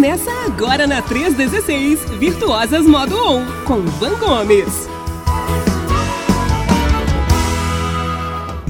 Começa agora na 316, Virtuosas Modo On, com Van Gomes.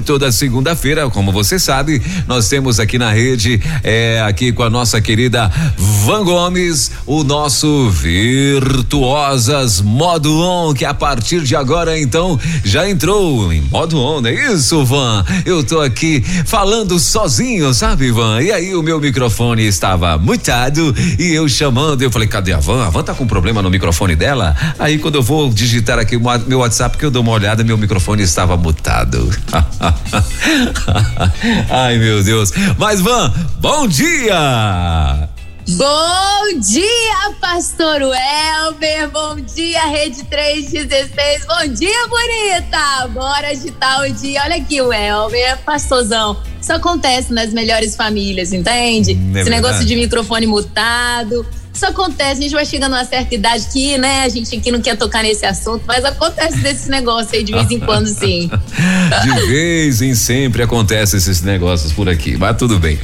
Toda segunda-feira, como você sabe, nós temos aqui na rede, é, aqui com a nossa querida Van Gomes, o nosso Virtuosas Modo On, que a partir de agora, então, já entrou em modo on, não é isso, Van? Eu tô aqui falando sozinho, sabe, Van? E aí o meu microfone estava mutado e eu chamando, eu falei, cadê a Van? A Van tá com problema no microfone dela? Aí quando eu vou digitar aqui meu WhatsApp, que eu dou uma olhada, meu microfone estava mutado. Ai, meu Deus. Mas, Van, bom dia! Bom dia, Pastor Welber. Bom dia, Rede 316. Bom dia, bonita. Bora agitar o dia. Olha aqui, o Elber, pastorzão. Isso acontece nas melhores famílias, entende? É Esse negócio verdade. de microfone mutado. Isso acontece, a gente vai chegando a uma certa idade que, né, a gente aqui não quer tocar nesse assunto, mas acontece desses negócios aí de vez em quando, sim. De vez em sempre acontece esses negócios por aqui, mas tudo bem.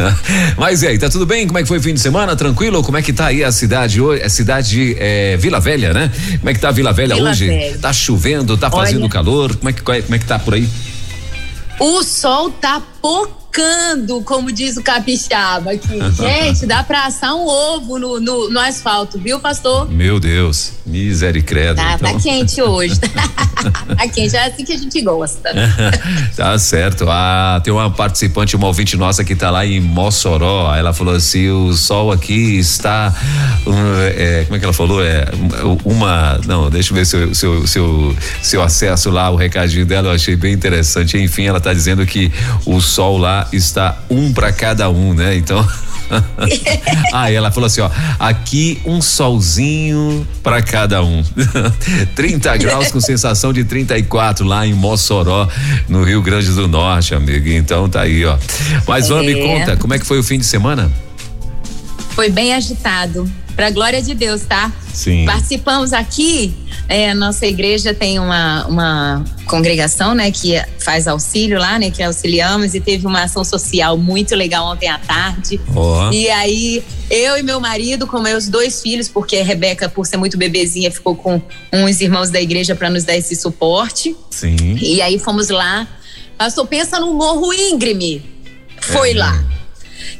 Mas e aí, tá tudo bem? Como é que foi o fim de semana? Tranquilo? Como é que tá aí a cidade hoje? A cidade é, Vila Velha, né? Como é que tá a Vila Velha Vila hoje? Velha. Tá chovendo, tá fazendo Olha. calor? Como é que como é que tá por aí? O sol tá pocando, como diz o capixaba aqui. Gente, dá pra assar um ovo no, no, no asfalto, viu, pastor? Meu Deus, misericórdia. Tá, tá então. quente hoje. tá quente, é assim que a gente gosta. tá certo. Ah, tem uma participante, uma ouvinte nossa que tá lá em Mossoró. Ela falou assim: o sol aqui está. hum, é, como é que ela falou? É uma. Não, deixa eu ver se eu, se eu, se eu, se eu acesso lá o recadinho dela. Eu achei bem interessante. Enfim, ela tá dizendo que o sol lá está um para cada um, né? Então. Aí ela falou assim, ó, aqui um solzinho para cada um. 30 graus com sensação de 34 lá em Mossoró, no Rio Grande do Norte, amigo. Então tá aí, ó. Mas vamos me É. conta, como é que foi o fim de semana? Foi bem agitado. Pra glória de Deus, tá? Sim. Participamos aqui, é, nossa igreja tem uma, uma congregação, né, que faz auxílio lá, né, que auxiliamos e teve uma ação social muito legal ontem à tarde. Ó. E aí, eu e meu marido, com meus dois filhos, porque a Rebeca, por ser muito bebezinha, ficou com uns irmãos da igreja para nos dar esse suporte. Sim. E aí fomos lá. Pastor, pensa no Morro Íngreme. Foi É. lá.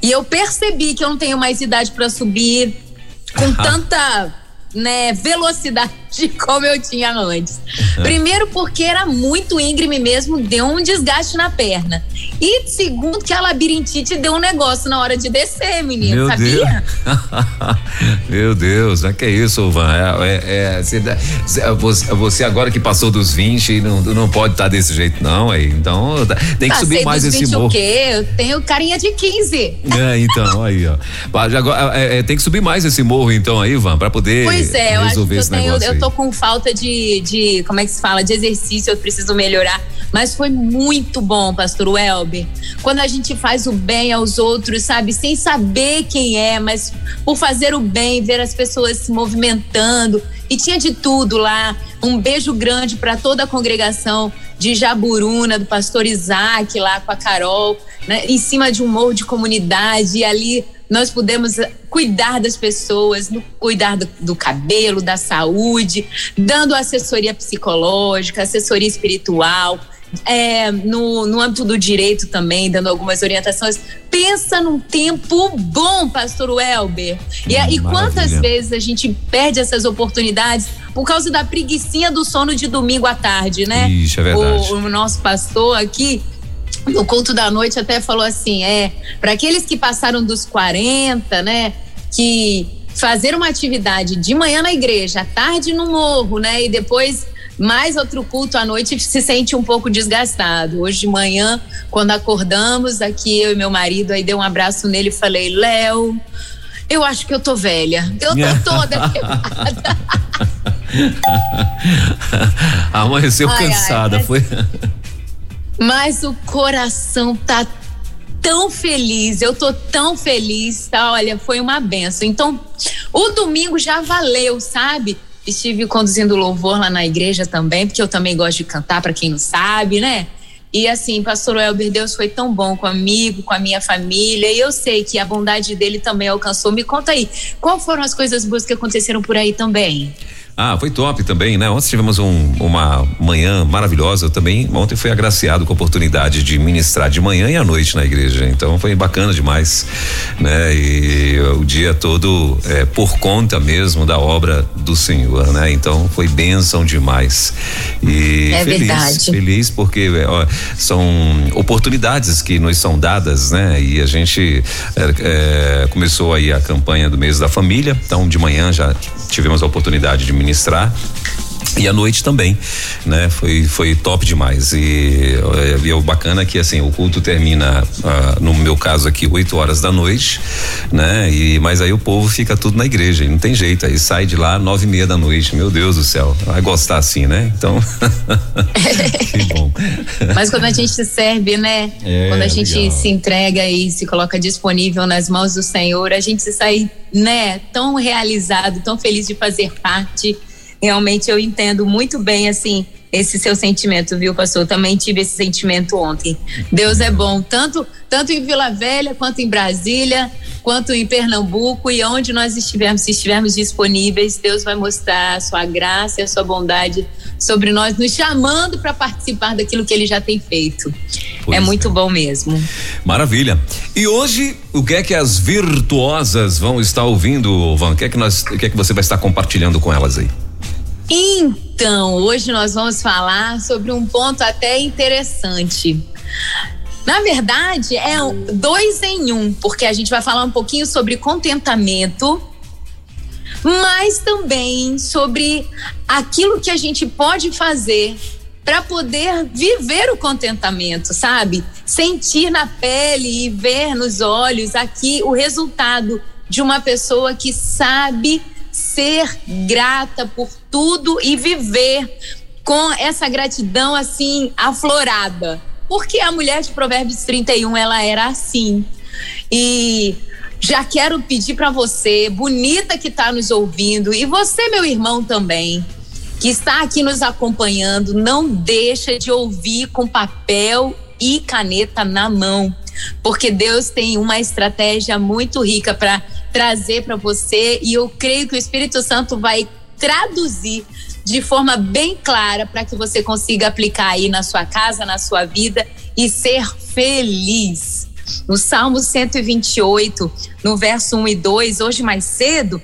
E eu percebi que eu não tenho mais idade para subir com tanta né, velocidade como eu tinha antes. Primeiro porque era muito íngreme mesmo, deu um desgaste na perna. E segundo que a labirintite deu um negócio na hora de descer, menino, Meu sabia? Deus. Meu Deus, não é que é isso, Van? É, é- é- você, agora que passou dos 20 não, não pode estar desse jeito, não. Aí, então tá- tem que Passei subir mais esse 20 morro. o quê? Eu tenho carinha de 15. É, então, aí, ó. Agora, é, é, tem que subir mais esse morro, então, aí, Van, pra poder Pois é, eu acho resolver que eu tenho, negócio. eu aí. Tô com falta de, de, como é que se fala, de exercício, eu preciso melhorar. Mas foi muito bom, pastor Welber. Quando a gente faz o bem aos outros, sabe, sem saber quem é, mas por fazer o bem, ver as pessoas se movimentando. E tinha de tudo lá. Um beijo grande para toda a congregação de Jaburuna, do pastor Isaac lá com a Carol, né, em cima de um morro de comunidade. E ali nós pudemos eh, cuidar das pessoas, no- cuidar do, do cabelo, da saúde, dando assessoria psicológica, assessoria espiritual. é, no, no âmbito do direito também, dando algumas orientações. Pensa num tempo bom, pastor Welber. E, Hum, e quantas vezes a gente perde essas oportunidades por causa da preguiçinha do sono de domingo à tarde, né? Ixi, é verdade. O, o nosso pastor aqui, no culto da noite, até falou assim: é, para aqueles que passaram dos 40, né, que fazer uma atividade de manhã na igreja, à tarde no morro, né, e depois mais outro culto à noite se sente um pouco desgastado. Hoje de manhã, quando acordamos, aqui eu e meu marido, aí dei um abraço nele e falei: Léo, eu acho que eu tô velha. Eu tô toda quebrada. Amanheceu Ai, ai, cansada, mas- foi? Mas o coração tá tão feliz, eu tô tão feliz, tá? Olha, foi uma benção. Então, o domingo já valeu, sabe? Estive conduzindo louvor lá na igreja também, porque eu também gosto de cantar, para quem não sabe, né? E assim, pastor Elber, Deus foi tão bom comigo, com a minha família, e eu sei que a bondade dele também alcançou. Me conta aí, qual foram as coisas boas que aconteceram por aí também? Ah, foi top também, né? Ontem tivemos um, uma manhã maravilhosa também. Ontem foi agraciado com a oportunidade de ministrar de manhã e à noite na igreja. Então foi bacana demais, né? E o dia todo é, por conta mesmo da obra do Senhor, né? Então foi bênção demais. E é feliz, verdade. feliz porque ó, são oportunidades que nos são dadas, né? E a gente é, é, começou aí a campanha do mês da família. Então de manhã já tivemos a oportunidade de ministrar administrar e à noite também, né? Foi foi top demais e, e o bacana é que assim o culto termina uh, no meu caso aqui 8 horas da noite, né? E mas aí o povo fica tudo na igreja, não tem jeito, aí sai de lá nove e meia da noite, meu Deus do céu, vai gostar assim, né? Então, que bom. Mas quando a gente serve, né? É, quando a gente legal. se entrega e se coloca disponível nas mãos do Senhor, a gente sai, né? Tão realizado, tão feliz de fazer parte realmente eu entendo muito bem, assim, esse seu sentimento, viu, pastor? Também tive esse sentimento ontem. Deus é bom, tanto, tanto em Vila Velha, quanto em Brasília, quanto em Pernambuco e onde nós estivermos, se estivermos disponíveis, Deus vai mostrar a sua graça e a sua bondade sobre nós, nos chamando para participar daquilo que ele já tem feito. Pois é muito é. bom mesmo. Maravilha. E hoje, o que é que as virtuosas vão estar ouvindo, Van? O que é que nós, o que é que você vai estar compartilhando com elas aí? Então, hoje nós vamos falar sobre um ponto até interessante. Na verdade, é dois em um, porque a gente vai falar um pouquinho sobre contentamento, mas também sobre aquilo que a gente pode fazer para poder viver o contentamento, sabe? Sentir na pele e ver nos olhos aqui o resultado de uma pessoa que sabe ser grata por tudo e viver com essa gratidão assim aflorada. Porque a mulher de Provérbios 31, ela era assim. E já quero pedir para você, bonita que está nos ouvindo, e você, meu irmão também, que está aqui nos acompanhando, não deixa de ouvir com papel e caneta na mão, porque Deus tem uma estratégia muito rica para trazer para você e eu creio que o Espírito Santo vai traduzir de forma bem clara para que você consiga aplicar aí na sua casa, na sua vida e ser feliz. No Salmo 128, no verso 1 e 2, hoje mais cedo,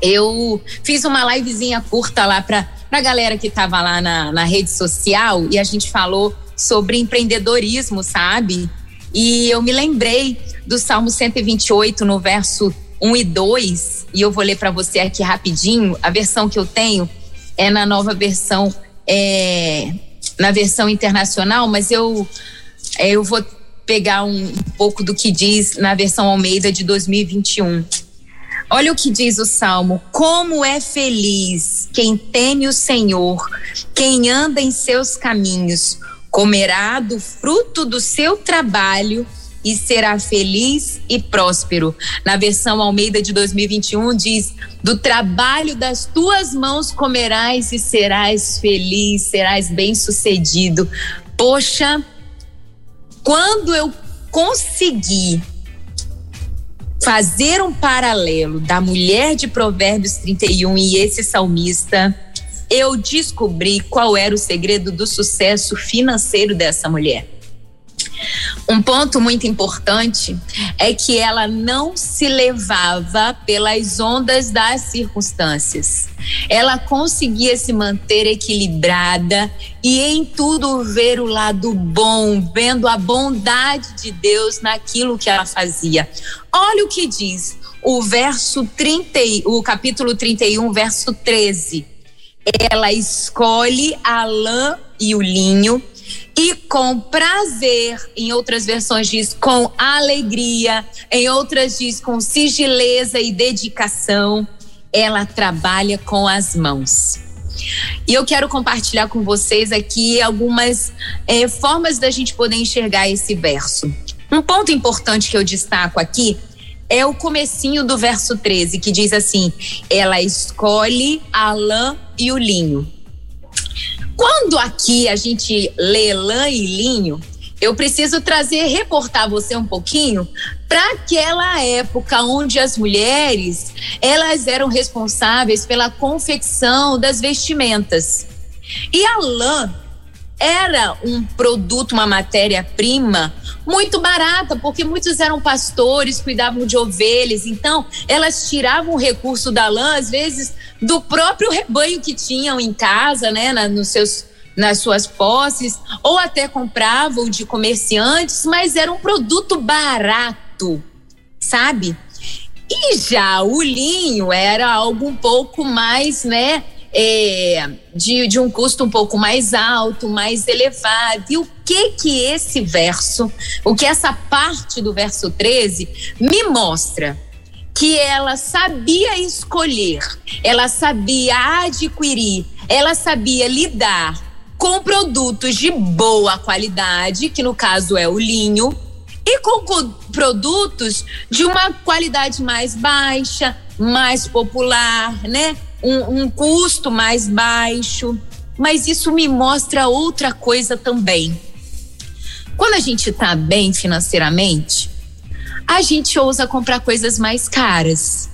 eu fiz uma livezinha curta lá para a galera que estava lá na, na rede social e a gente falou sobre empreendedorismo, sabe? E eu me lembrei do Salmo 128, no verso 1 e 2, e eu vou ler para você aqui rapidinho. A versão que eu tenho é na nova versão, é, na versão internacional, mas eu, é, eu vou pegar um, um pouco do que diz na versão Almeida de 2021. Olha o que diz o salmo: Como é feliz quem teme o Senhor, quem anda em seus caminhos, comerá do fruto do seu trabalho e será feliz e próspero. Na versão Almeida de 2021 diz: Do trabalho das tuas mãos comerás e serás feliz, serás bem-sucedido. Poxa, quando eu consegui fazer um paralelo da mulher de Provérbios 31 e esse salmista, eu descobri qual era o segredo do sucesso financeiro dessa mulher. Um ponto muito importante é que ela não se levava pelas ondas das circunstâncias. Ela conseguia se manter equilibrada e em tudo ver o lado bom, vendo a bondade de Deus naquilo que ela fazia. Olha o que diz o verso 30, o capítulo 31, verso 13. Ela escolhe a lã e o linho e com prazer, em outras versões diz com alegria, em outras diz com sigileza e dedicação, ela trabalha com as mãos. E eu quero compartilhar com vocês aqui algumas é, formas da gente poder enxergar esse verso. Um ponto importante que eu destaco aqui é o comecinho do verso 13, que diz assim: ela escolhe a lã e o linho. Quando aqui a gente lê lã e linho, eu preciso trazer, reportar você um pouquinho para aquela época onde as mulheres elas eram responsáveis pela confecção das vestimentas. E a lã era um produto, uma matéria-prima muito barata, porque muitos eram pastores, cuidavam de ovelhas, então elas tiravam o recurso da lã, às vezes, do próprio rebanho que tinham em casa, né, na, nos seus nas suas posses, ou até compravam de comerciantes, mas era um produto barato, sabe? E já o linho era algo um pouco mais, né? É, de, de um custo um pouco mais alto, mais elevado. E o que que esse verso, o que essa parte do verso 13 me mostra? Que ela sabia escolher, ela sabia adquirir, ela sabia lidar com produtos de boa qualidade, que no caso é o linho, e com produtos de uma qualidade mais baixa, mais popular, né? Um, um custo mais baixo. Mas isso me mostra outra coisa também. Quando a gente está bem financeiramente, a gente ousa comprar coisas mais caras.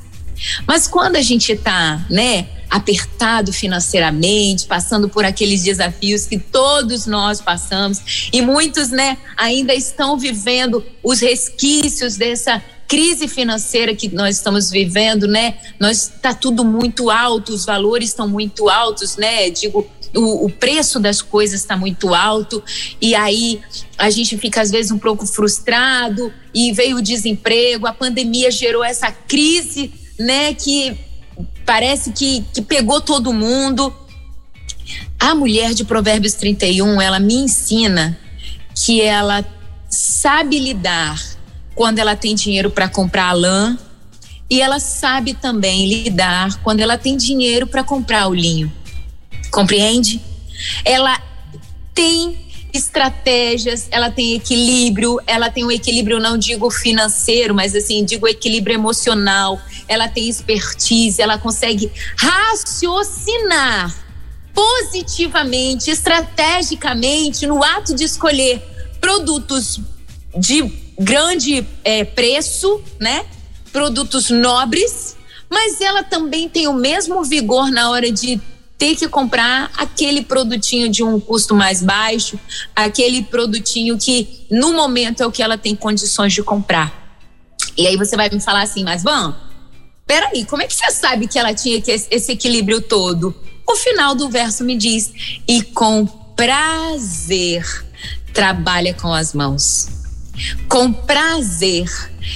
Mas quando a gente está, né, apertado financeiramente, passando por aqueles desafios que todos nós passamos e muitos, né, ainda estão vivendo os resquícios dessa crise financeira que nós estamos vivendo, né? Nós está tudo muito alto, os valores estão muito altos, né? Digo, o, o, preço das coisas está muito alto e aí a gente fica às vezes um pouco frustrado e veio o desemprego, a pandemia gerou essa crise, né? Que parece que, que pegou todo mundo. A mulher de Provérbios 31, ela me ensina que ela sabe lidar quando ela tem dinheiro para comprar lã e ela sabe também lidar quando ela tem dinheiro para comprar o linho. Compreende? Ela tem estratégias, ela tem equilíbrio, ela tem um equilíbrio, não digo financeiro, mas assim, digo equilíbrio emocional, ela tem expertise, ela consegue raciocinar positivamente, estrategicamente, no ato de escolher produtos de grande é, preço, né? Produtos nobres, mas ela também tem o mesmo vigor na hora de ter que comprar aquele produtinho de um custo mais baixo, aquele produtinho que no momento é o que ela tem condições de comprar. E aí você vai me falar assim, mas Van, peraí, como é que você sabe que ela tinha esse equilíbrio todo? O final do verso me diz, e com prazer trabalha com as mãos. Com prazer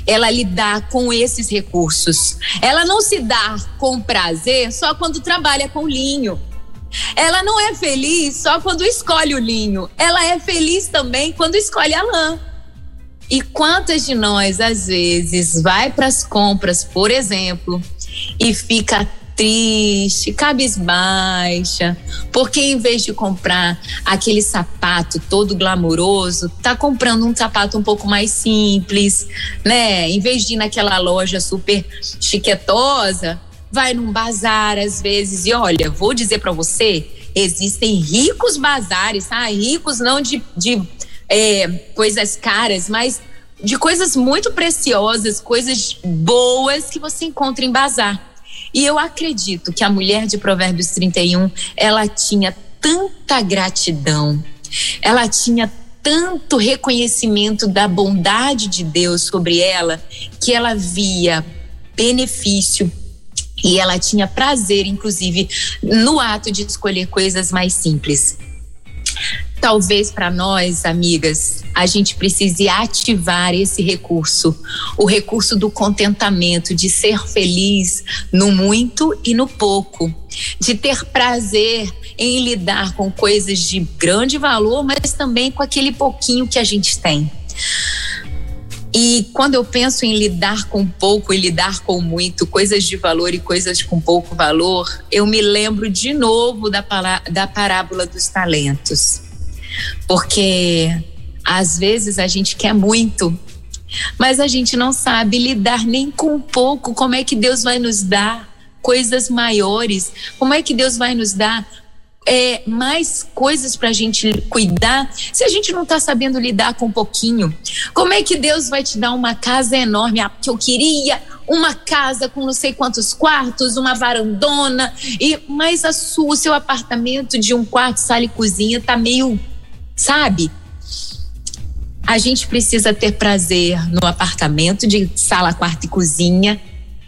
ela lidar com esses recursos. Ela não se dá com prazer só quando trabalha com linho. Ela não é feliz só quando escolhe o linho. Ela é feliz também quando escolhe a lã. E quantas de nós, às vezes, vai para as compras, por exemplo, e fica triste, cabisbaixa, porque em vez de comprar aquele sapato todo glamouroso, tá comprando um sapato um pouco mais simples, né? Em vez de ir naquela loja super chiquetosa, vai num bazar às vezes e olha, vou dizer para você, existem ricos bazares, tá? Ricos não de, de é, coisas caras, mas de coisas muito preciosas, coisas boas que você encontra em bazar. E eu acredito que a mulher de Provérbios 31, ela tinha tanta gratidão, ela tinha tanto reconhecimento da bondade de Deus sobre ela, que ela via benefício e ela tinha prazer, inclusive, no ato de escolher coisas mais simples. Talvez para nós, amigas, a gente precise ativar esse recurso, o recurso do contentamento, de ser feliz no muito e no pouco, de ter prazer em lidar com coisas de grande valor, mas também com aquele pouquinho que a gente tem. E quando eu penso em lidar com pouco e lidar com muito, coisas de valor e coisas com pouco valor, eu me lembro de novo da, da parábola dos talentos. Porque às vezes a gente quer muito, mas a gente não sabe lidar nem com pouco. Como é que Deus vai nos dar coisas maiores? Como é que Deus vai nos dar é, mais coisas para a gente cuidar se a gente não está sabendo lidar com um pouquinho? Como é que Deus vai te dar uma casa enorme? Ah, que eu queria uma casa com não sei quantos quartos, uma varandona, e mas a sua, o seu apartamento de um quarto, sala e cozinha tá meio, sabe? A gente precisa ter prazer no apartamento de sala, quarto e cozinha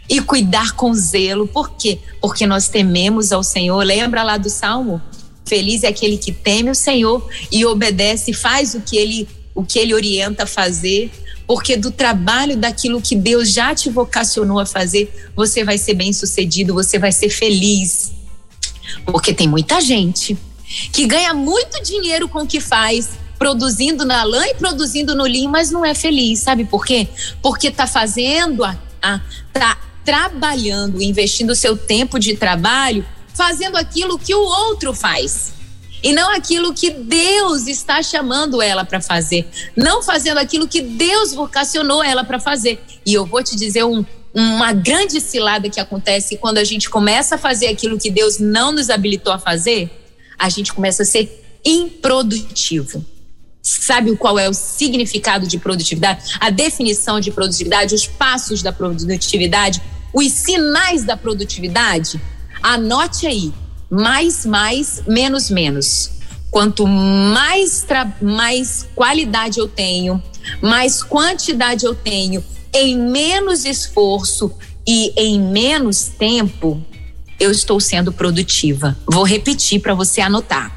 e cuidar com zelo. Por quê? Porque nós tememos ao Senhor. Lembra lá do Salmo? Feliz é aquele que teme o Senhor e obedece, faz o que ele o que ele orienta a fazer, porque do trabalho daquilo que Deus já te vocacionou a fazer, você vai ser bem-sucedido, você vai ser feliz. Porque tem muita gente que ganha muito dinheiro com o que faz, produzindo na lã e produzindo no linho, mas não é feliz. Sabe por quê? Porque tá fazendo a, a tá trabalhando, investindo seu tempo de trabalho, fazendo aquilo que o outro faz. E não aquilo que Deus está chamando ela para fazer. Não fazendo aquilo que Deus vocacionou ela para fazer. E eu vou te dizer um, uma grande cilada que acontece quando a gente começa a fazer aquilo que Deus não nos habilitou a fazer, a gente começa a ser improdutivo. Sabe qual é o significado de produtividade? A definição de produtividade, os passos da produtividade, os sinais da produtividade? Anote aí: mais, mais, menos, menos. Quanto mais, mais qualidade eu tenho, mais quantidade eu tenho, em menos esforço e em menos tempo, eu estou sendo produtiva. Vou repetir para você anotar.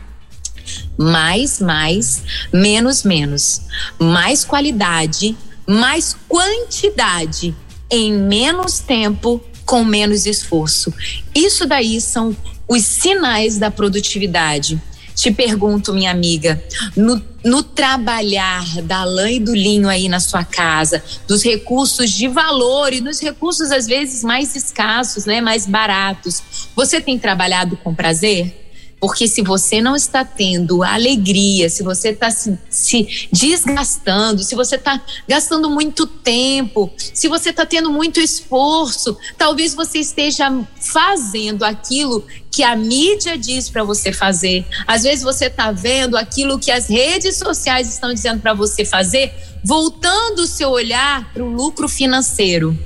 Mais, mais, menos, menos. Mais qualidade, mais quantidade em menos tempo, com menos esforço. Isso daí são os sinais da produtividade. Te pergunto, minha amiga, no, no, trabalhar da lã e do linho aí na sua casa, dos recursos de valor e dos recursos às vezes mais escassos, né, mais baratos, você tem trabalhado com prazer? Porque se você não está tendo alegria, se você está se, se, desgastando, se você está gastando muito tempo, se você está tendo muito esforço, talvez você esteja fazendo aquilo que a mídia diz para você fazer. Às vezes você está vendo aquilo que as redes sociais estão dizendo para você fazer, voltando o seu olhar para o lucro financeiro.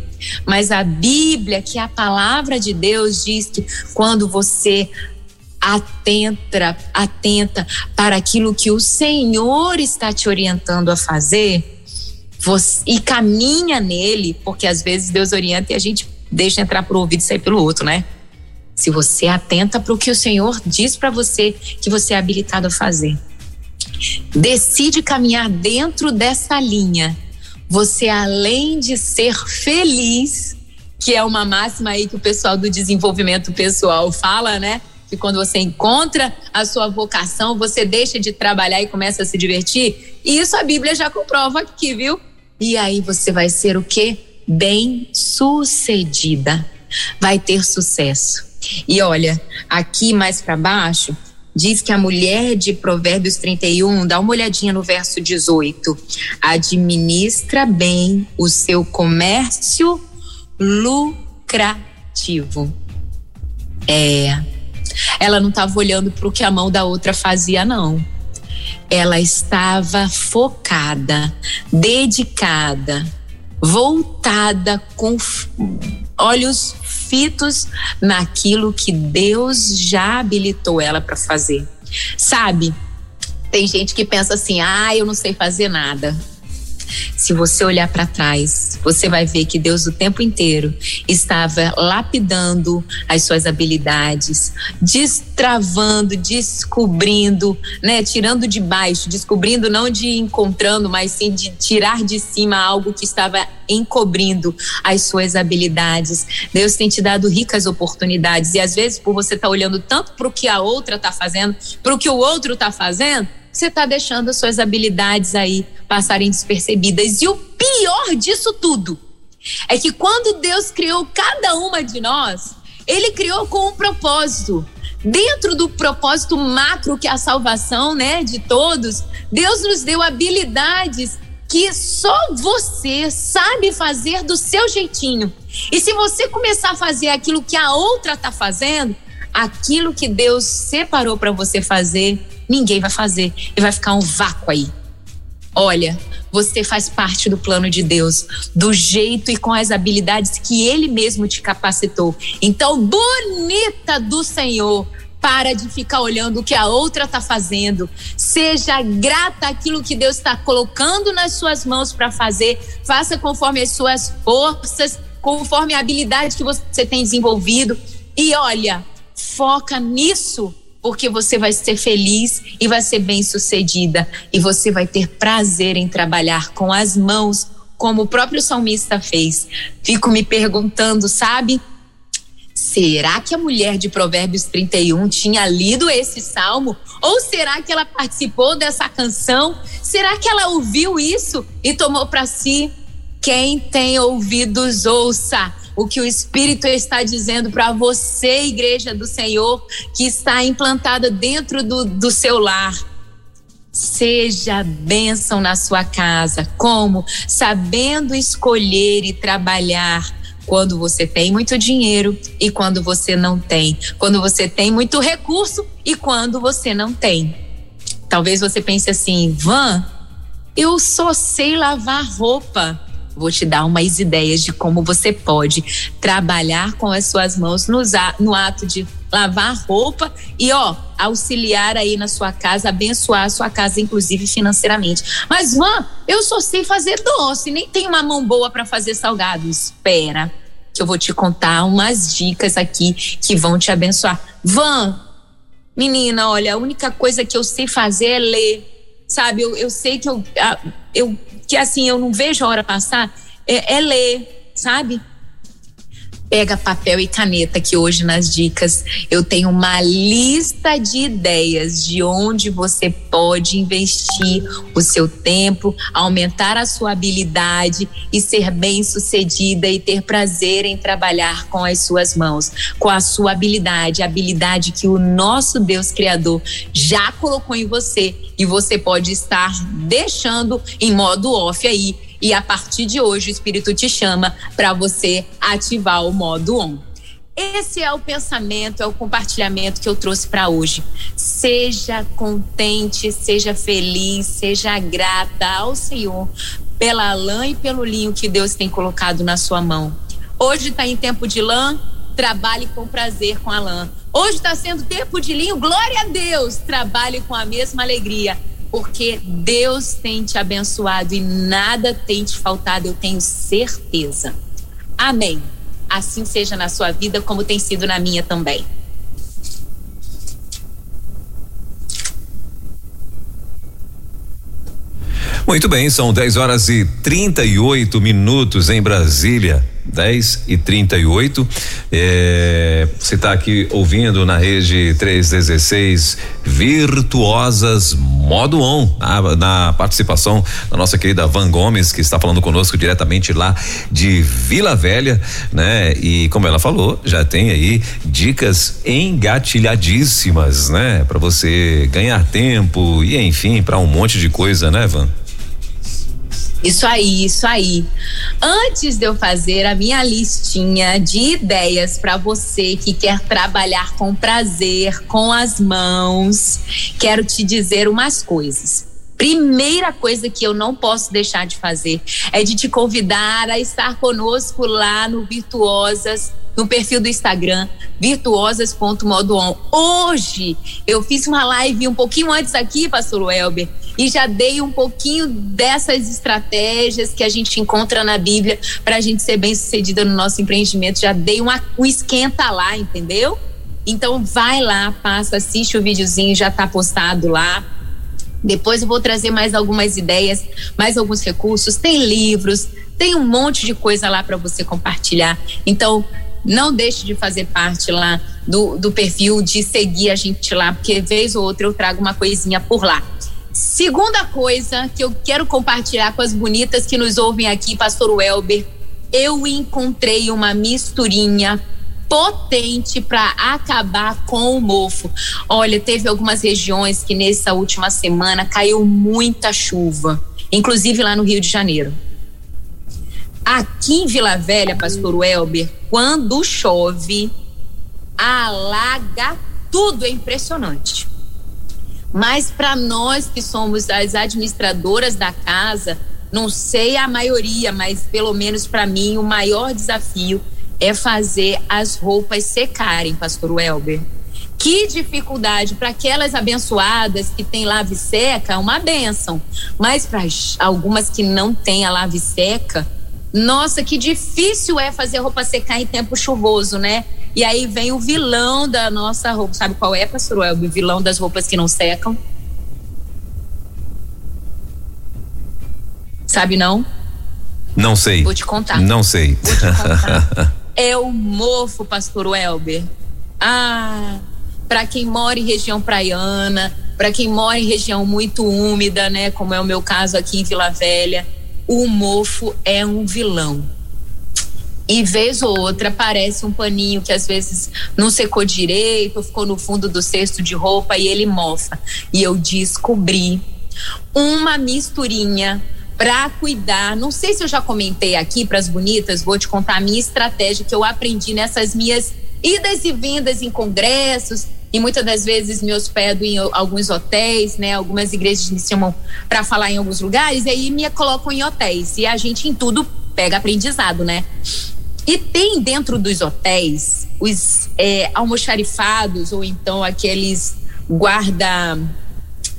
Mas a Bíblia, que é a palavra de Deus, diz que quando você atenta, atenta para aquilo que o Senhor está te orientando a fazer você, e caminha nele, porque às vezes Deus orienta e a gente deixa entrar por um ouvido e sair pelo outro, né? Se você atenta para o que o Senhor diz para você que você é habilitado a fazer, decide caminhar dentro dessa linha, você além de ser feliz, que é uma máxima aí que o pessoal do desenvolvimento pessoal fala, né? Que quando você encontra a sua vocação, você deixa de trabalhar e começa a se divertir? E isso a Bíblia já comprova aqui, viu? E aí você vai ser o quê? Bem sucedida. Vai ter sucesso. E olha, aqui mais para baixo, diz que a mulher de Provérbios 31, dá uma olhadinha no verso 18, administra bem o seu comércio lucrativo. É, ela não estava olhando para o que a mão da outra fazia, não. Ela estava focada, dedicada, voltada com olhos fitos naquilo que Deus já habilitou ela para fazer. Sabe? Tem gente que pensa assim: "Ah, eu não sei fazer nada". Se você olhar para trás, você vai ver que Deus o tempo inteiro estava lapidando as suas habilidades, destravando, descobrindo, né, tirando de baixo, descobrindo não de encontrando, mas sim de tirar de cima algo que estava encobrindo as suas habilidades. Deus tem te dado ricas oportunidades e às vezes por você estar tá olhando tanto para o que a outra está fazendo, para o que o outro está fazendo, você está deixando as suas habilidades aí passarem despercebidas. E o pior disso tudo é que quando Deus criou cada uma de nós, Ele criou com um propósito. Dentro do propósito macro que é a salvação, né, de todos, Deus nos deu habilidades que só você sabe fazer do seu jeitinho. E se você começar a fazer aquilo que a outra está fazendo, aquilo que Deus separou para você fazer, ninguém vai fazer e vai ficar um vácuo aí. Olha, você faz parte do plano de Deus, do jeito e com as habilidades que Ele mesmo te capacitou. Então, bonita do Senhor, para de ficar olhando o que a outra está fazendo. Seja grata àquilo que Deus está colocando nas suas mãos para fazer. Faça conforme as suas forças, conforme a habilidade que você tem desenvolvido. E olha, foca nisso porque você vai ser feliz e vai ser bem-sucedida e você vai ter prazer em trabalhar com as mãos, como o próprio salmista fez. Fico me perguntando, sabe? Será que a mulher de Provérbios 31 tinha lido esse salmo? Ou será que ela participou dessa canção? Será que ela ouviu isso e tomou para si? Quem tem ouvidos, ouça o que o Espírito está dizendo para você, igreja do Senhor, que está implantada dentro do, do seu lar. Seja bênção na sua casa. Como? Sabendo escolher e trabalhar quando você tem muito dinheiro e quando você não tem. Quando você tem muito recurso e quando você não tem. Talvez você pense assim, Van, eu só sei lavar roupa. Vou te dar umas ideias de como você pode trabalhar com as suas mãos no ato de lavar roupa e ó, auxiliar aí na sua casa, abençoar a sua casa, inclusive financeiramente. Mas, Van, eu só sei fazer doce, nem tenho uma mão boa para fazer salgado. Espera, que eu vou te contar umas dicas aqui que vão te abençoar. Van, menina, olha, a única coisa que eu sei fazer é ler. Sabe, eu, eu sei que eu, eu que assim, eu não vejo a hora passar, é, é ler, sabe? Pega papel e caneta que hoje nas dicas. Eu tenho uma lista de ideias de onde você pode investir o seu tempo, aumentar a sua habilidade e ser bem-sucedida e ter prazer em trabalhar com as suas mãos, com a sua habilidade, habilidade que o nosso Deus criador já colocou em você e você pode estar deixando em modo off aí e a partir de hoje, o Espírito te chama para você ativar o modo on. Esse é o pensamento, é o compartilhamento que eu trouxe para hoje. Seja contente, seja feliz, seja grata ao Senhor pela lã e pelo linho que Deus tem colocado na sua mão. Hoje está em tempo de lã, trabalhe com prazer com a lã. Hoje está sendo tempo de linho, glória a Deus, trabalhe com a mesma alegria porque Deus tem te abençoado e nada tem te faltado, eu tenho certeza. Amém. Assim seja na sua vida, como tem sido na minha também. Muito bem, são 10 horas e 38 minutos em Brasília. 10 e 38. É, você está aqui ouvindo na rede 316 Virtuosas Modo On, na, na, participação da nossa querida Van Gomes, que está falando conosco diretamente lá de Vila Velha, né? E como ela falou, já tem aí dicas engatilhadíssimas, né? Para você ganhar tempo e enfim, para um monte de coisa, né, Van? Isso aí, isso aí. Antes de eu fazer a minha listinha de ideias para você que quer trabalhar com prazer, com as mãos, quero te dizer umas coisas. Primeira coisa que eu não posso deixar de fazer é de te convidar a estar conosco lá no Virtuosas no perfil do Instagram, virtuosas.modoon. Hoje eu fiz uma live um pouquinho antes aqui, pastor Welber, e já dei um pouquinho dessas estratégias que a gente encontra na Bíblia para a gente ser bem sucedida no nosso empreendimento. Já dei uma, um esquenta lá, entendeu? Então vai lá, passa, assiste o videozinho, já está postado lá. Depois eu vou trazer mais algumas ideias, mais alguns recursos. Tem livros, tem um monte de coisa lá para você compartilhar. Então, não deixe de fazer parte lá do, do perfil, de seguir a gente lá, porque vez ou outra eu trago uma coisinha por lá. Segunda coisa que eu quero compartilhar com as bonitas que nos ouvem aqui, Pastor Welber, eu encontrei uma misturinha potente para acabar com o mofo. Olha, teve algumas regiões que nessa última semana caiu muita chuva, inclusive lá no Rio de Janeiro. Aqui em Vila Velha, Pastor Welber, quando chove, alaga tudo, é impressionante. Mas para nós que somos as administradoras da casa, não sei a maioria, mas pelo menos para mim o maior desafio é fazer as roupas secarem, pastor Welber. Que dificuldade para aquelas abençoadas que têm lave seca, é uma benção. Mas para algumas que não têm a lave seca, nossa, que difícil é fazer roupa secar em tempo chuvoso, né? E aí vem o vilão da nossa roupa. Sabe qual é, pastor Welber? O vilão das roupas que não secam? Sabe não? Não sei. Vou te contar. Não sei. Vou te contar. é o mofo, pastor Welber. Ah, para quem mora em região praiana, para quem mora em região muito úmida, né, como é o meu caso aqui em Vila Velha, o mofo é um vilão. E vez ou outra aparece um paninho que às vezes não secou direito, ou ficou no fundo do cesto de roupa e ele mofa. E eu descobri uma misturinha para cuidar. Não sei se eu já comentei aqui para as bonitas, vou te contar a minha estratégia que eu aprendi nessas minhas idas e vindas em congressos e muitas das vezes me hospedo em alguns hotéis, né? Algumas igrejas me chamam para falar em alguns lugares e aí me colocam em hotéis e a gente em tudo pega aprendizado, né? E tem dentro dos hotéis os é, almoxarifados ou então aqueles guarda.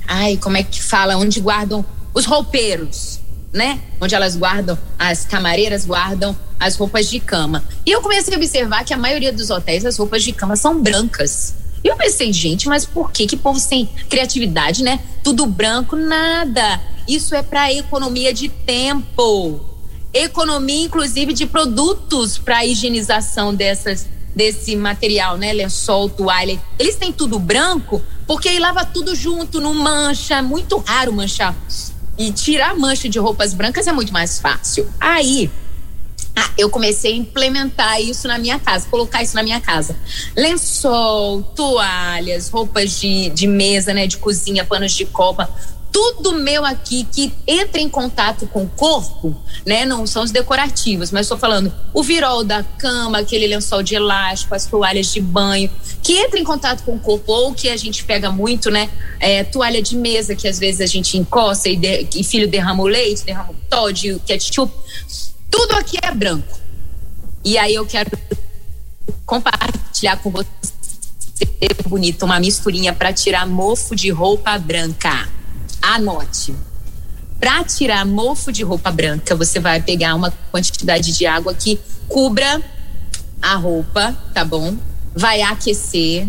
Ai, como é que fala? Onde guardam os roupeiros, né? Onde elas guardam, as camareiras guardam as roupas de cama. E eu comecei a observar que a maioria dos hotéis, as roupas de cama são brancas. E eu pensei, gente, mas por que que povo sem criatividade, né? Tudo branco, nada. Isso é para economia de tempo economia, inclusive, de produtos para higienização dessas, desse material, né? Lençol, toalha. Eles têm tudo branco porque aí lava tudo junto, não mancha. Muito raro manchar. E tirar mancha de roupas brancas é muito mais fácil. Aí, eu comecei a implementar isso na minha casa, colocar isso na minha casa. Lençol, toalhas, roupas de, de mesa, né, de cozinha, panos de copa, tudo meu aqui que entra em contato com o corpo, né? Não são os decorativos, mas estou falando o virol da cama, aquele lençol de elástico, as toalhas de banho, que entra em contato com o corpo, ou que a gente pega muito, né? É, toalha de mesa, que às vezes a gente encosta e, de, e filho derrama o leite, derrama o Todd, o ketchup. Tudo aqui é branco. E aí eu quero compartilhar com você bonito uma misturinha para tirar mofo de roupa branca. Anote. Para tirar mofo de roupa branca, você vai pegar uma quantidade de água que cubra a roupa, tá bom? Vai aquecer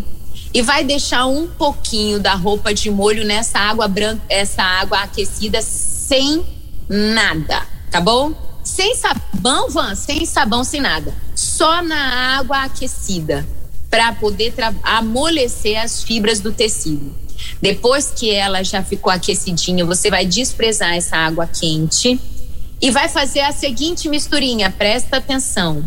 e vai deixar um pouquinho da roupa de molho nessa água branca, essa água aquecida sem nada, tá bom? Sem sabão, Van, sem sabão, sem nada. Só na água aquecida para poder amolecer as fibras do tecido. Depois que ela já ficou aquecidinha, você vai desprezar essa água quente e vai fazer a seguinte misturinha, presta atenção.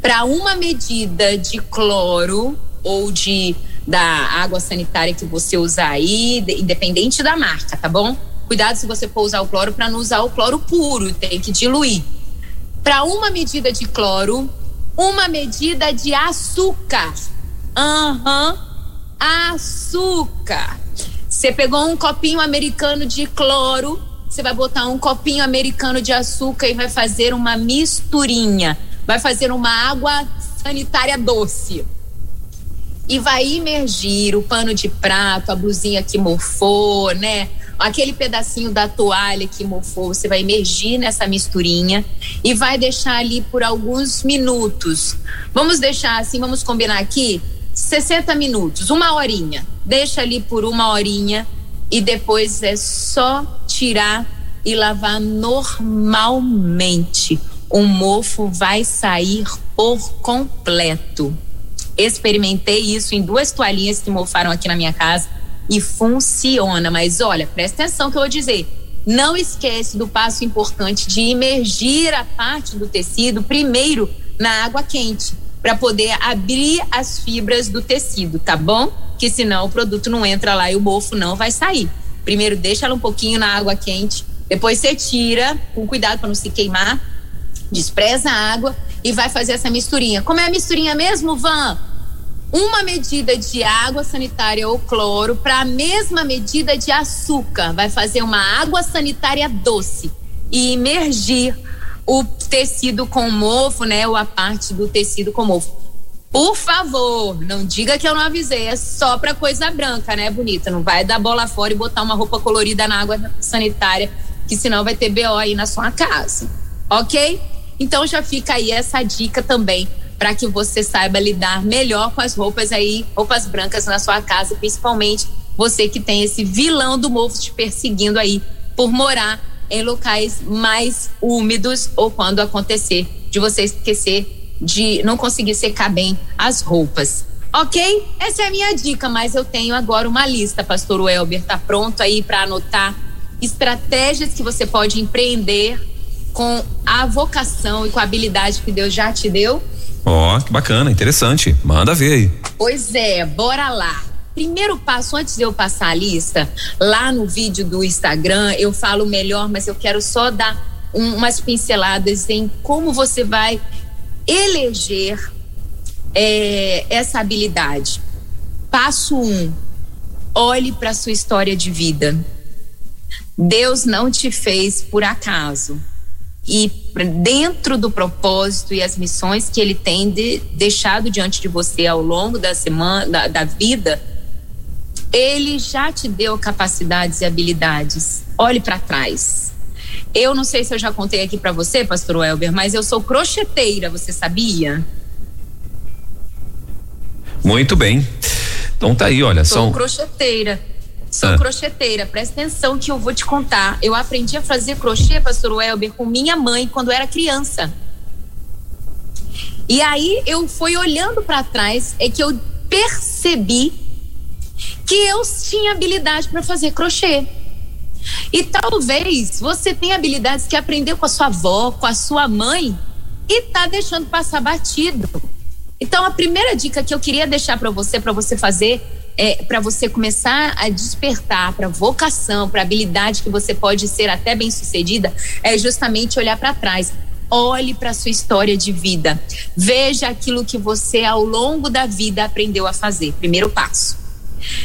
Para uma medida de cloro ou de da água sanitária que você usar aí, independente da marca, tá bom? Cuidado se você for usar o cloro para não usar o cloro puro, tem que diluir. Para uma medida de cloro, uma medida de açúcar. Aham. Uhum. Açúcar. Você pegou um copinho americano de cloro, você vai botar um copinho americano de açúcar e vai fazer uma misturinha. Vai fazer uma água sanitária doce. E vai imergir o pano de prato, a blusinha que mofou, né? Aquele pedacinho da toalha que mofou, você vai imergir nessa misturinha e vai deixar ali por alguns minutos. Vamos deixar assim, vamos combinar aqui 60 minutos, uma horinha. Deixa ali por uma horinha e depois é só tirar e lavar normalmente. O mofo vai sair por completo. Experimentei isso em duas toalhinhas que mofaram aqui na minha casa e funciona. Mas olha, presta atenção que eu vou dizer. Não esquece do passo importante de imergir a parte do tecido primeiro na água quente para poder abrir as fibras do tecido, tá bom? Que senão o produto não entra lá e o mofo não vai sair. Primeiro deixa ela um pouquinho na água quente, depois você tira, com cuidado para não se queimar, despreza a água e vai fazer essa misturinha. Como é a misturinha mesmo, Van? Uma medida de água sanitária ou cloro para a mesma medida de açúcar. Vai fazer uma água sanitária doce e imergir o tecido com mofo, né? Ou a parte do tecido com mofo. Por favor, não diga que eu não avisei, é só para coisa branca, né, bonita? Não vai dar bola fora e botar uma roupa colorida na água sanitária, que senão vai ter BO aí na sua casa, ok? Então já fica aí essa dica também para que você saiba lidar melhor com as roupas aí, roupas brancas na sua casa, principalmente você que tem esse vilão do mofo te perseguindo aí por morar em locais mais úmidos ou quando acontecer de você esquecer de não conseguir secar bem as roupas. Ok? Essa é a minha dica, mas eu tenho agora uma lista, Pastor Welber. Tá pronto aí para anotar estratégias que você pode empreender com a vocação e com a habilidade que Deus já te deu? Ó, oh, que bacana, interessante. Manda ver aí. Pois é, bora lá. Primeiro passo, antes de eu passar a lista, lá no vídeo do Instagram eu falo melhor, mas eu quero só dar um, umas pinceladas em como você vai eleger é, essa habilidade. Passo um: olhe para sua história de vida. Deus não te fez por acaso e dentro do propósito e as missões que ele tem de, deixado diante de você ao longo da semana, da, da vida, ele já te deu capacidades e habilidades. Olhe para trás. Eu não sei se eu já contei aqui para você, Pastor Welber, mas eu sou crocheteira, você sabia? Muito bem. Então tá aí, olha, sou são crocheteira. Sou ah. crocheteira, presta atenção que eu vou te contar. Eu aprendi a fazer crochê, pastor Welber, com minha mãe quando era criança. E aí eu fui olhando para trás, é que eu percebi que eu tinha habilidade para fazer crochê. E talvez você tenha habilidades que aprendeu com a sua avó, com a sua mãe e tá deixando passar batido. Então a primeira dica que eu queria deixar para você, para você fazer é, para você começar a despertar para vocação, para habilidade que você pode ser até bem sucedida, é justamente olhar para trás. Olhe para sua história de vida. Veja aquilo que você ao longo da vida aprendeu a fazer. Primeiro passo.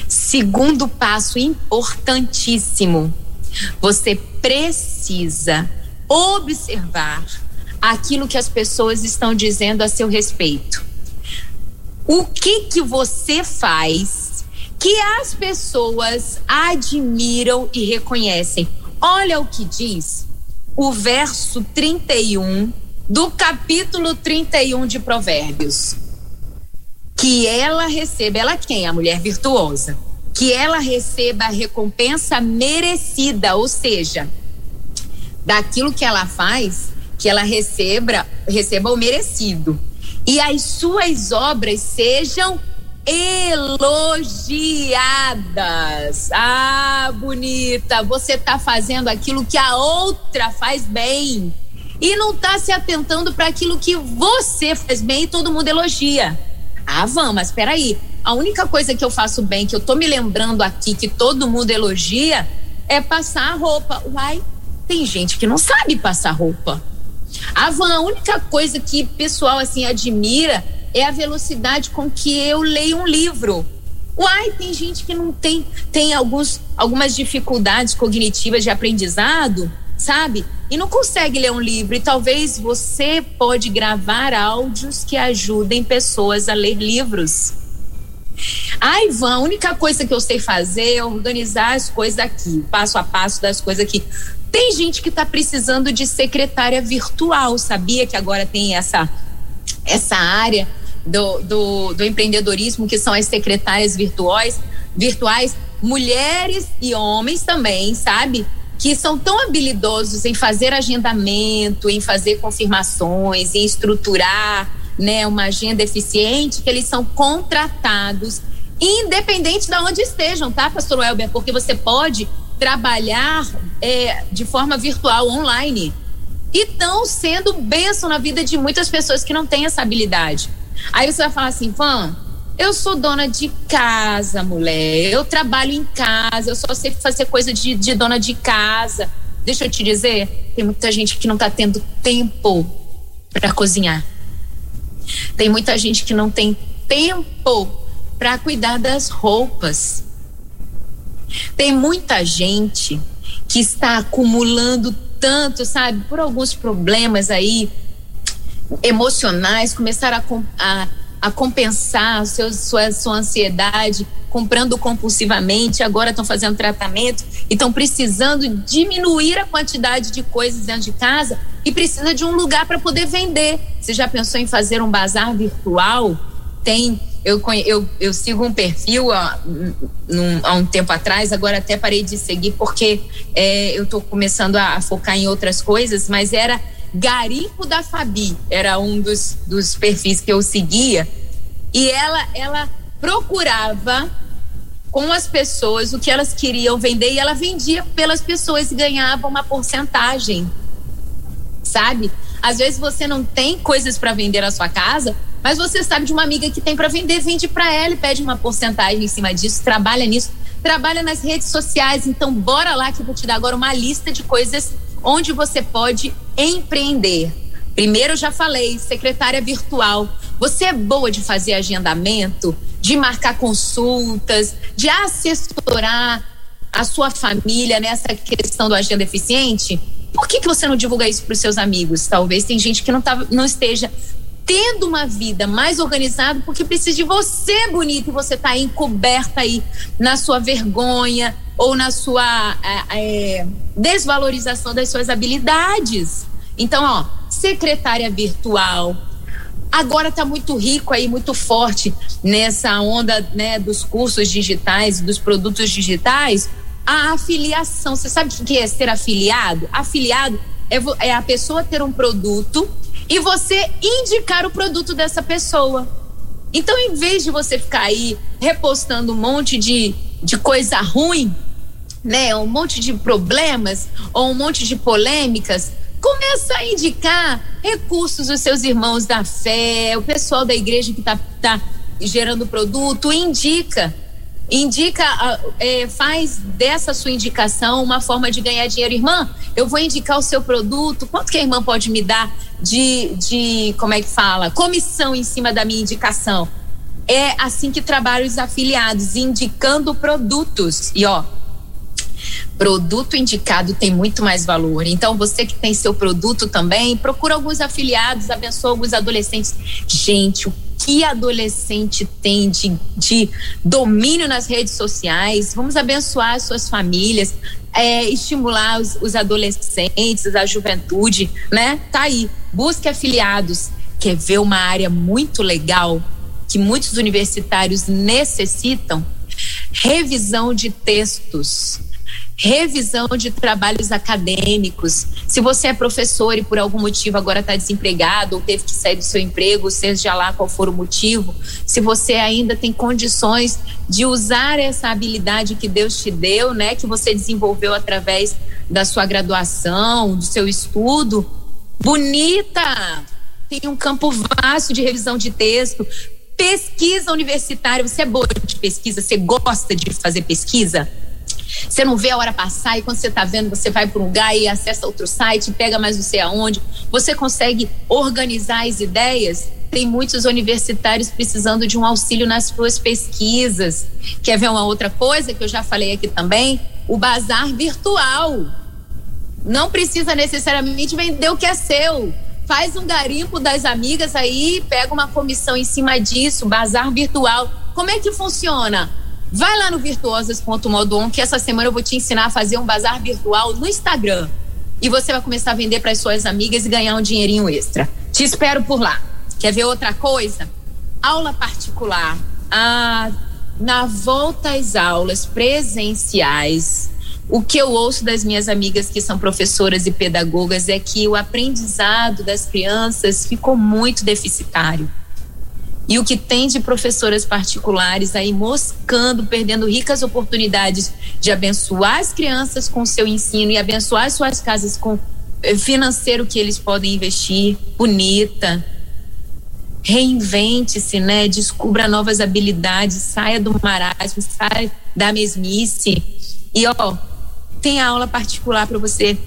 Segundo passo importantíssimo. Você precisa observar aquilo que as pessoas estão dizendo a seu respeito. O que que você faz que as pessoas admiram e reconhecem. Olha o que diz o verso 31 do capítulo 31 de Provérbios. Que ela receba, ela quem? A mulher virtuosa. Que ela receba a recompensa merecida, ou seja, daquilo que ela faz, que ela receba, receba o merecido. E as suas obras sejam elogiadas. Ah, bonita, você está fazendo aquilo que a outra faz bem e não está se atentando para aquilo que você faz bem e todo mundo elogia. Ah, vamos, mas espera aí. A única coisa que eu faço bem, que eu tô me lembrando aqui, que todo mundo elogia, é passar a roupa. Uai, tem gente que não sabe passar roupa. Ah, Van, a única coisa que pessoal assim admira é a velocidade com que eu leio um livro. Uai, tem gente que não tem, tem alguns, algumas dificuldades cognitivas de aprendizado, sabe? E não consegue ler um livro. E talvez você pode gravar áudios que ajudem pessoas a ler livros. Ah, Ivan, a única coisa que eu sei fazer é organizar as coisas aqui, passo a passo das coisas aqui. Tem gente que está precisando de secretária virtual, sabia que agora tem essa, essa área do, do, do empreendedorismo, que são as secretárias virtuais, virtuais, mulheres e homens também, sabe? Que são tão habilidosos em fazer agendamento, em fazer confirmações, em estruturar né, uma agenda eficiente, que eles são contratados, independente de onde estejam, tá, pastor Welber? Porque você pode trabalhar é, de forma virtual, online. E estão sendo bênção na vida de muitas pessoas que não têm essa habilidade. Aí você vai falar assim, Van, eu sou dona de casa, mulher. Eu trabalho em casa, eu só sei fazer coisa de, de dona de casa. Deixa eu te dizer, tem muita gente que não está tendo tempo para cozinhar. Tem muita gente que não tem tempo para cuidar das roupas. Tem muita gente que está acumulando tanto, sabe, por alguns problemas aí emocionais, começaram a, a, a compensar seu, sua, sua ansiedade, comprando compulsivamente, agora estão fazendo tratamento e estão precisando diminuir a quantidade de coisas dentro de casa e precisa de um lugar para poder vender. Você já pensou em fazer um bazar virtual? Tem eu, eu, eu sigo um perfil há, num, há um tempo atrás, agora até parei de seguir porque é, eu estou começando a, a, focar em outras coisas, mas era Garimpo da Fabi, era um dos, dos perfis que eu seguia, e ela, ela procurava com as pessoas o que elas queriam vender e ela vendia pelas pessoas e ganhava uma porcentagem, sabe? Às vezes você não tem coisas para vender na sua casa, mas você sabe de uma amiga que tem para vender, vende para ela e pede uma porcentagem em cima disso, trabalha nisso, trabalha nas redes sociais. Então, bora lá que eu vou te dar agora uma lista de coisas onde você pode empreender. Primeiro, eu já falei, secretária virtual. Você é boa de fazer agendamento, de marcar consultas, de assessorar a sua família nessa questão do agenda eficiente? Por que, que você não divulga isso para os seus amigos? Talvez tem gente que não, tá, não esteja tendo uma vida mais organizada, porque precisa de você bonita e você tá encoberta aí na sua vergonha ou na sua é, é, desvalorização das suas habilidades. Então, ó, secretária virtual. Agora está muito rico aí, muito forte nessa onda né, dos cursos digitais, dos produtos digitais, a afiliação. Você sabe o que é ser afiliado? Afiliado é, é a pessoa ter um produto e você indicar o produto dessa pessoa. Então, em vez de você ficar aí repostando um monte de, de coisa ruim, né, um monte de problemas ou um monte de polêmicas, começa a indicar recursos dos seus irmãos da fé, o pessoal da igreja que está tá gerando produto, indica indica, é, faz dessa sua indicação uma forma de ganhar dinheiro. Irmã, eu vou indicar o seu produto, quanto que a irmã pode me dar de, de como é que fala, comissão em cima da minha indicação? É assim que trabalham os afiliados, indicando produtos. E ó, produto indicado tem muito mais valor. Então, você que tem seu produto também, procura alguns afiliados, abençoa alguns adolescentes. Gente, o que adolescente tem de, de domínio nas redes sociais. Vamos abençoar as suas famílias, é, estimular os, os adolescentes, a juventude, né? Tá aí. Busque afiliados. Quer ver uma área muito legal que muitos universitários necessitam? Revisão de textos revisão de trabalhos acadêmicos. Se você é professor e por algum motivo agora está desempregado ou teve que sair do seu emprego, seja lá qual for o motivo, se você ainda tem condições de usar essa habilidade que Deus te deu, né, que você desenvolveu através da sua graduação, do seu estudo, bonita. Tem um campo vasto de revisão de texto, pesquisa universitária. Você é boa de pesquisa? Você gosta de fazer pesquisa? Você não vê a hora passar e quando você está vendo, você vai para um lugar e acessa outro site, pega mais não sei aonde. Você consegue organizar as ideias. Tem muitos universitários precisando de um auxílio nas suas pesquisas. Quer ver uma outra coisa que eu já falei aqui também? O bazar virtual. Não precisa necessariamente vender o que é seu. Faz um garimpo das amigas aí, pega uma comissão em cima disso, bazar virtual. Como é que funciona? Vai lá no virtuosas.modon que essa semana eu vou te ensinar a fazer um bazar virtual no Instagram. E você vai começar a vender para as suas amigas e ganhar um dinheirinho extra. Te espero por lá. Quer ver outra coisa? Aula particular. Ah, na volta às aulas presenciais, o que eu ouço das minhas amigas que são professoras e pedagogas é que o aprendizado das crianças ficou muito deficitário. E o que tem de professoras particulares aí moscando, perdendo ricas oportunidades de abençoar as crianças com seu ensino e abençoar as suas casas com eh, financeiro que eles podem investir, bonita. Reinvente-se, né? Descubra novas habilidades, saia do marasmo, saia da mesmice. E ó, tem aula particular para você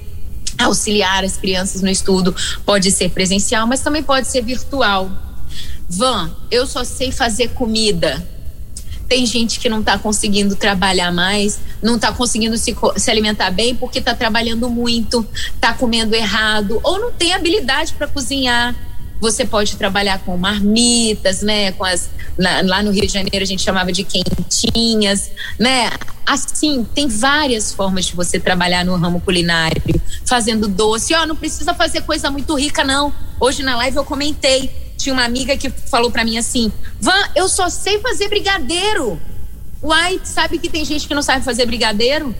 auxiliar as crianças no estudo. Pode ser presencial, mas também pode ser virtual Van, eu só sei fazer comida. Tem gente que não está conseguindo trabalhar mais, não está conseguindo se, se, alimentar bem porque está trabalhando muito, está comendo errado ou não tem habilidade para cozinhar. Você pode trabalhar com marmitas, né? Com as na, lá no Rio de Janeiro a gente chamava de quentinhas, né? Assim, tem várias formas de você trabalhar no ramo culinário, fazendo doce. Ó, oh, não precisa fazer coisa muito rica não. Hoje na live eu comentei, tinha uma amiga que falou para mim assim: "Van, eu só sei fazer brigadeiro". Uai, sabe que tem gente que não sabe fazer brigadeiro?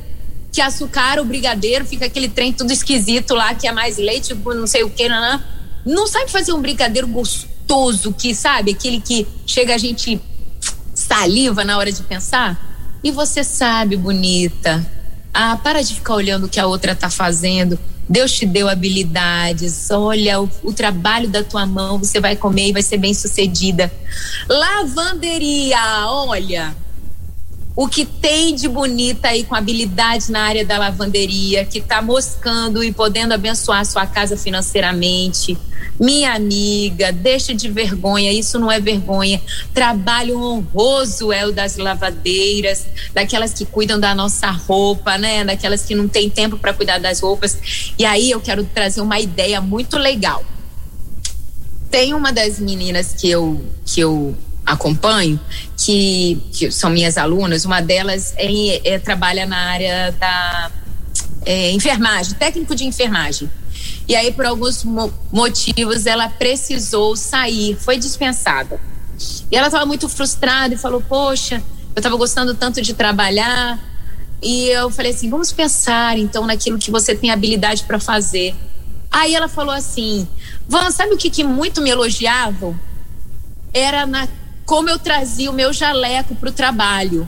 Que açucar o brigadeiro, fica aquele trem tudo esquisito lá, que é mais leite, não sei o que, não, não não sabe fazer um brigadeiro gostoso que, sabe, aquele que chega a gente saliva na hora de pensar? E você sabe, bonita. Ah, para de ficar olhando o que a outra tá fazendo. Deus te deu habilidades. Olha, o, o, trabalho da tua mão, você vai comer e vai ser bem sucedida. Lavanderia, olha o que tem de bonita aí com habilidade na área da lavanderia, que está moscando e podendo abençoar sua casa financeiramente. Minha amiga, deixa de vergonha, isso não é vergonha. Trabalho honroso é o das lavadeiras, daquelas que cuidam da nossa roupa, né? Daquelas que não têm tempo para cuidar das roupas. E aí eu quero trazer uma ideia muito legal. Tem uma das meninas que eu que eu acompanho, que, que são minhas alunas, uma delas é, é trabalha na área da é, enfermagem, técnico de enfermagem. E aí, por alguns mo motivos, ela precisou sair, foi dispensada. E ela estava muito frustrada e falou: Poxa, eu estava gostando tanto de trabalhar. E eu falei assim: Vamos pensar então naquilo que você tem habilidade para fazer. Aí ela falou assim: Van, sabe o que, que muito me elogiavam? Era na como eu trazia o meu jaleco para o trabalho.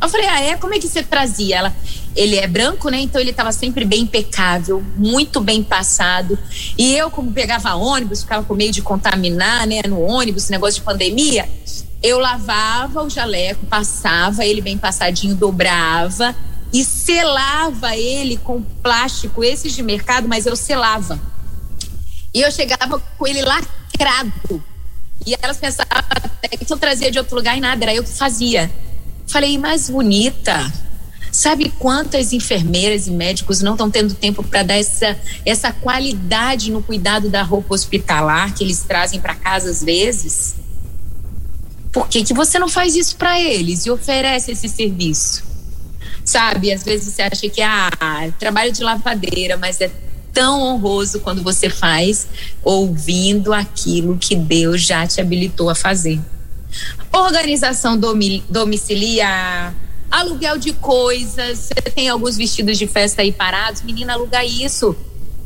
Eu falei, ah, é? Como é que você trazia? Ela, ele é branco, né? Então ele estava sempre bem impecável, muito bem passado. E eu, como pegava ônibus, ficava com meio de contaminar, né? No ônibus, negócio de pandemia, eu lavava o jaleco, passava ele bem passadinho, dobrava e selava ele com plástico, esses de mercado, mas eu selava. E eu chegava com ele lacrado e elas pensavam até que eu trazia de outro lugar e nada, era eu que fazia. Falei, mais bonita. Sabe quantas enfermeiras e médicos não estão tendo tempo para dar essa, essa qualidade no cuidado da roupa hospitalar que eles trazem para casa às vezes? Por que, que você não faz isso para eles e oferece esse serviço? Sabe, às vezes você acha que ah, trabalho de lavadeira, mas é tão honroso quando você faz ouvindo aquilo que Deus já te habilitou a fazer. Organização domiciliar, aluguel de coisas. Você tem alguns vestidos de festa aí parados, menina, aluga isso.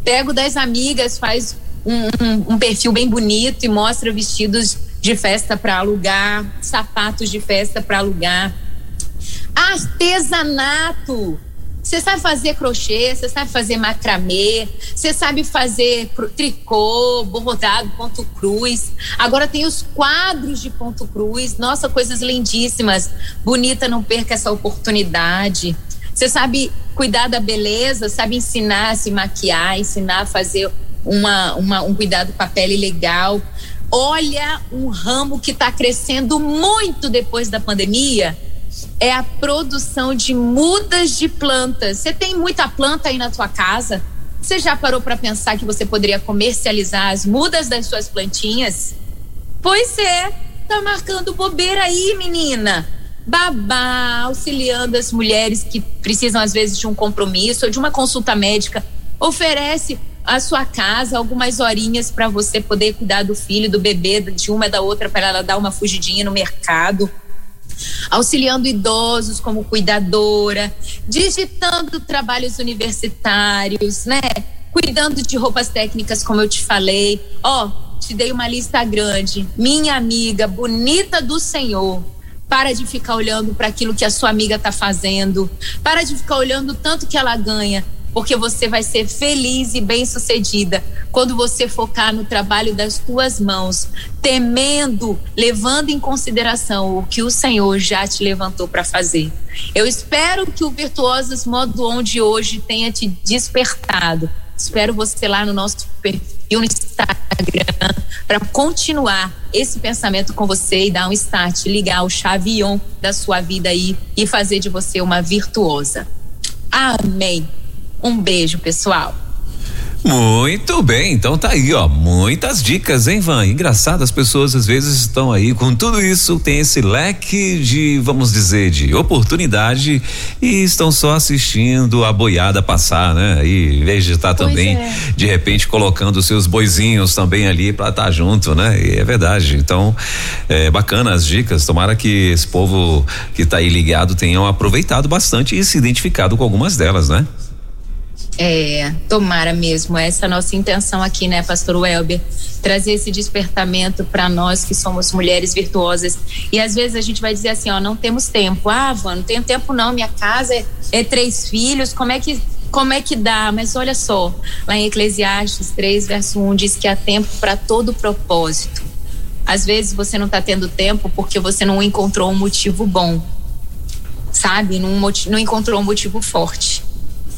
Pega das amigas, faz um, um, um perfil bem bonito e mostra vestidos de festa para alugar, sapatos de festa para alugar. Artesanato você sabe fazer crochê, você sabe fazer macramê, você sabe fazer tricô, bordado, ponto cruz. Agora tem os quadros de ponto cruz. Nossa, coisas lindíssimas. Bonita, não perca essa oportunidade. Você sabe cuidar da beleza, sabe ensinar a se maquiar, ensinar a fazer uma, uma, um cuidado com a pele legal. Olha um ramo que está crescendo muito depois da pandemia é a produção de mudas de plantas. Você tem muita planta aí na tua casa? Você já parou para pensar que você poderia comercializar as mudas das suas plantinhas? Pois é, tá marcando bobeira aí, menina. Babá, auxiliando as mulheres que precisam às vezes de um compromisso ou de uma consulta médica, oferece a sua casa algumas horinhas para você poder cuidar do filho, do bebê, de uma e da outra para ela dar uma fugidinha no mercado auxiliando idosos como cuidadora, digitando trabalhos universitários, né? Cuidando de roupas técnicas, como eu te falei. Ó, oh, te dei uma lista grande. Minha amiga, bonita do Senhor. Para de ficar olhando para aquilo que a sua amiga está fazendo. Para de ficar olhando tanto que ela ganha porque você vai ser feliz e bem-sucedida quando você focar no trabalho das tuas mãos, temendo, levando em consideração o que o Senhor já te levantou para fazer. Eu espero que o Virtuosas Modo On de hoje tenha te despertado. Espero você lá no nosso perfil no Instagram para continuar esse pensamento com você e dar um start, ligar o chavion da sua vida aí e fazer de você uma virtuosa. Amém. Um beijo, pessoal. Muito bem, então tá aí, ó, muitas dicas, hein, Van? Engraçado, as pessoas às vezes estão aí com tudo isso, tem esse leque de, vamos dizer, de oportunidade e estão só assistindo a boiada passar, né? E em vez de estar também, é. de repente, colocando seus boizinhos também ali para estar tá junto, né? E é verdade. Então, é bacana as dicas. Tomara que esse povo que tá aí ligado tenham aproveitado bastante e se identificado com algumas delas, né? É, tomara mesmo, essa é nossa intenção aqui, né, pastor Welber? Trazer esse despertamento para nós que somos mulheres virtuosas. E às vezes a gente vai dizer assim, ó, não temos tempo. Ah, Van, não tenho tempo não, minha casa é, é três filhos, como é que como é que dá? Mas olha só, lá em Eclesiastes 3, verso 1 diz que há tempo para todo propósito. Às vezes você não está tendo tempo porque você não encontrou um motivo bom, sabe? Não, não encontrou um motivo forte.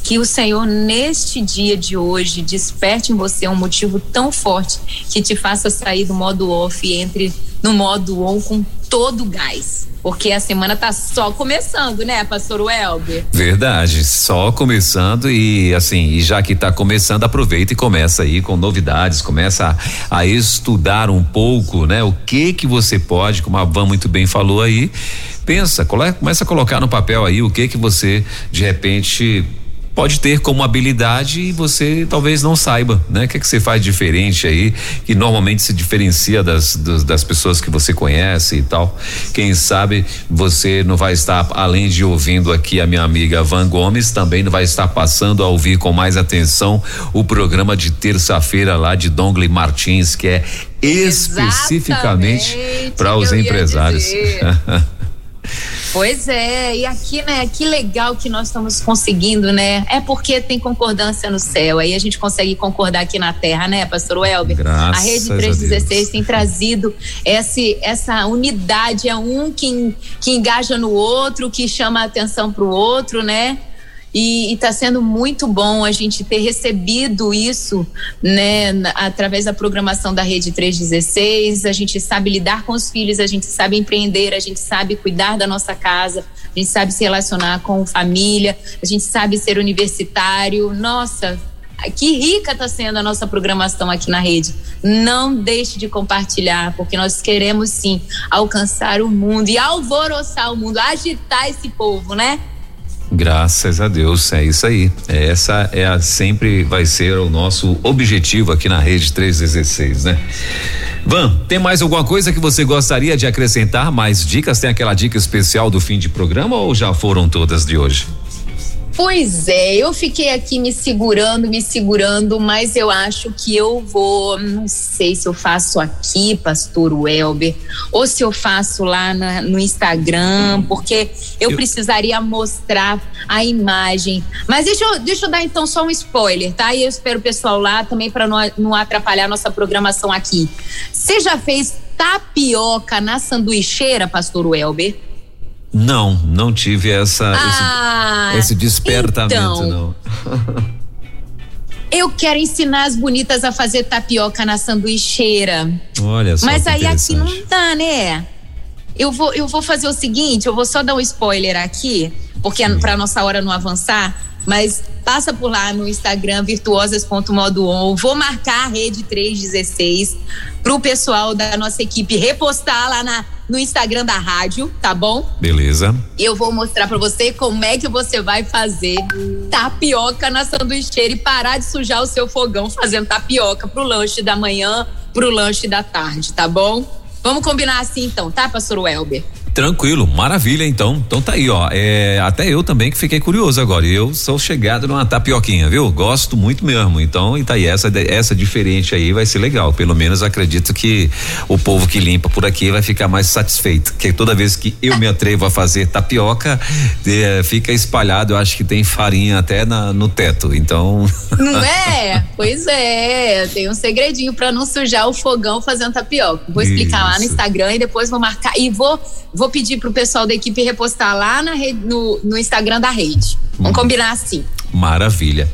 Que o Senhor, neste dia de hoje, desperte em você um motivo tão forte que te faça sair do modo off e entre no modo on com todo o gás. Porque a semana tá só começando, né, pastor Welber? Verdade, só começando e assim, e já que tá começando, aproveita e começa aí com novidades, começa a, a estudar um pouco, né? O que que você pode, como a Van muito bem falou aí, pensa, começa a colocar no papel aí o que que você de repente pode ter como habilidade e você talvez não saiba, né? O que, é que você faz diferente aí, que normalmente se diferencia das, das, das, pessoas que você conhece e tal. Quem sabe você não vai estar, além de ouvindo aqui a minha amiga Van Gomes, também não vai estar passando a ouvir com mais atenção o programa de terça-feira lá de Dongley Martins, que é especificamente para os empresários. Pois é, e aqui, né, que legal que nós estamos conseguindo, né? É porque tem concordância no céu, aí a gente consegue concordar aqui na terra, né, pastor Welber? Graças a Rede 316 a tem trazido esse, essa unidade, é um que, que engaja no outro, que chama a atenção para o outro, né? E está sendo muito bom a gente ter recebido isso, né, através da programação da Rede 316. A gente sabe lidar com os filhos, a gente sabe empreender, a gente sabe cuidar da nossa casa, a gente sabe se relacionar com família, a gente sabe ser universitário. Nossa, que rica está sendo a nossa programação aqui na rede. Não deixe de compartilhar, porque nós queremos sim alcançar o mundo e alvoroçar o mundo, agitar esse povo, né? Graças a Deus, é isso aí. É, essa é a, sempre vai ser o nosso objetivo aqui na Rede 316, né? Van, tem mais alguma coisa que você gostaria de acrescentar? Mais dicas? Tem aquela dica especial do fim de programa ou já foram todas de hoje? Pois é, eu fiquei aqui me segurando, me segurando, mas eu acho que eu vou, não sei se eu faço aqui, pastor Welber, ou se eu faço lá na, no Instagram, porque eu, eu, precisaria mostrar a imagem. Mas deixa eu, deixa eu dar então só um spoiler, tá? E eu espero o pessoal lá também para não, não atrapalhar nossa programação aqui. Você já fez tapioca na sanduicheira, pastor Welber? Não, não tive essa ah, esse, esse despertamento, então, não. eu quero ensinar as bonitas a fazer tapioca na sanduicheira. Olha só. Mas aí aqui não dá, né? Eu vou, eu vou fazer o seguinte, eu vou só dar um spoiler aqui, porque para nossa hora não avançar, mas passa por lá no Instagram virtuosas.modoon. Vou marcar a rede 316 para o pessoal da nossa equipe repostar lá na no Instagram da rádio, tá bom? Beleza. Eu vou mostrar para você como é que você vai fazer tapioca na sanduicheira e parar de sujar o seu fogão fazendo tapioca pro lanche da manhã, pro lanche da tarde, tá bom? Vamos combinar assim então, tá, pastor Welber? Tranquilo, maravilha então. Então tá aí, ó. É, até eu também que fiquei curioso agora. Eu sou chegado numa tapioquinha, viu? Gosto muito mesmo. Então, e tá aí, essa, essa diferente aí vai ser legal. Pelo menos acredito que o povo que limpa por aqui vai ficar mais satisfeito. Que toda vez que eu me atrevo a fazer tapioca, é, fica espalhado. Eu acho que tem farinha até na, no teto. Então. Não é? pois é. Tem um segredinho para não sujar o fogão fazendo tapioca. Vou explicar Isso. lá no Instagram e depois vou marcar. E vou, vou vou pedir pro pessoal da equipe repostar lá na rede, no, no Instagram da rede. Vamos hum. combinar assim. maravilha.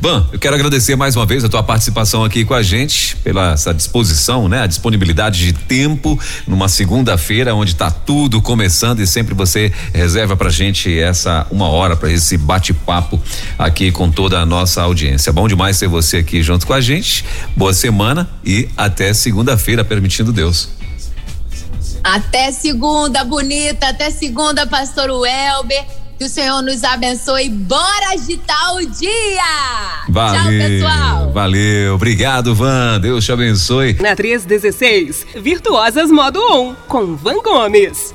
Bom, eu quero agradecer mais uma vez a tua participação aqui com a gente, pela essa disposição, né? A disponibilidade de tempo numa segunda-feira onde está tudo começando e sempre você reserva pra gente essa uma hora para esse bate-papo aqui com toda a nossa audiência. Bom demais ter você aqui junto com a gente. Boa semana e até segunda-feira, permitindo Deus. Até segunda, bonita. Até segunda, pastor Welber. Que o Senhor nos abençoe. Bora agitar o dia! Valeu, Tchau, pessoal. Valeu. Obrigado, Van. Deus te abençoe. Na 316, Virtuosas Modo On, com Van Gomes.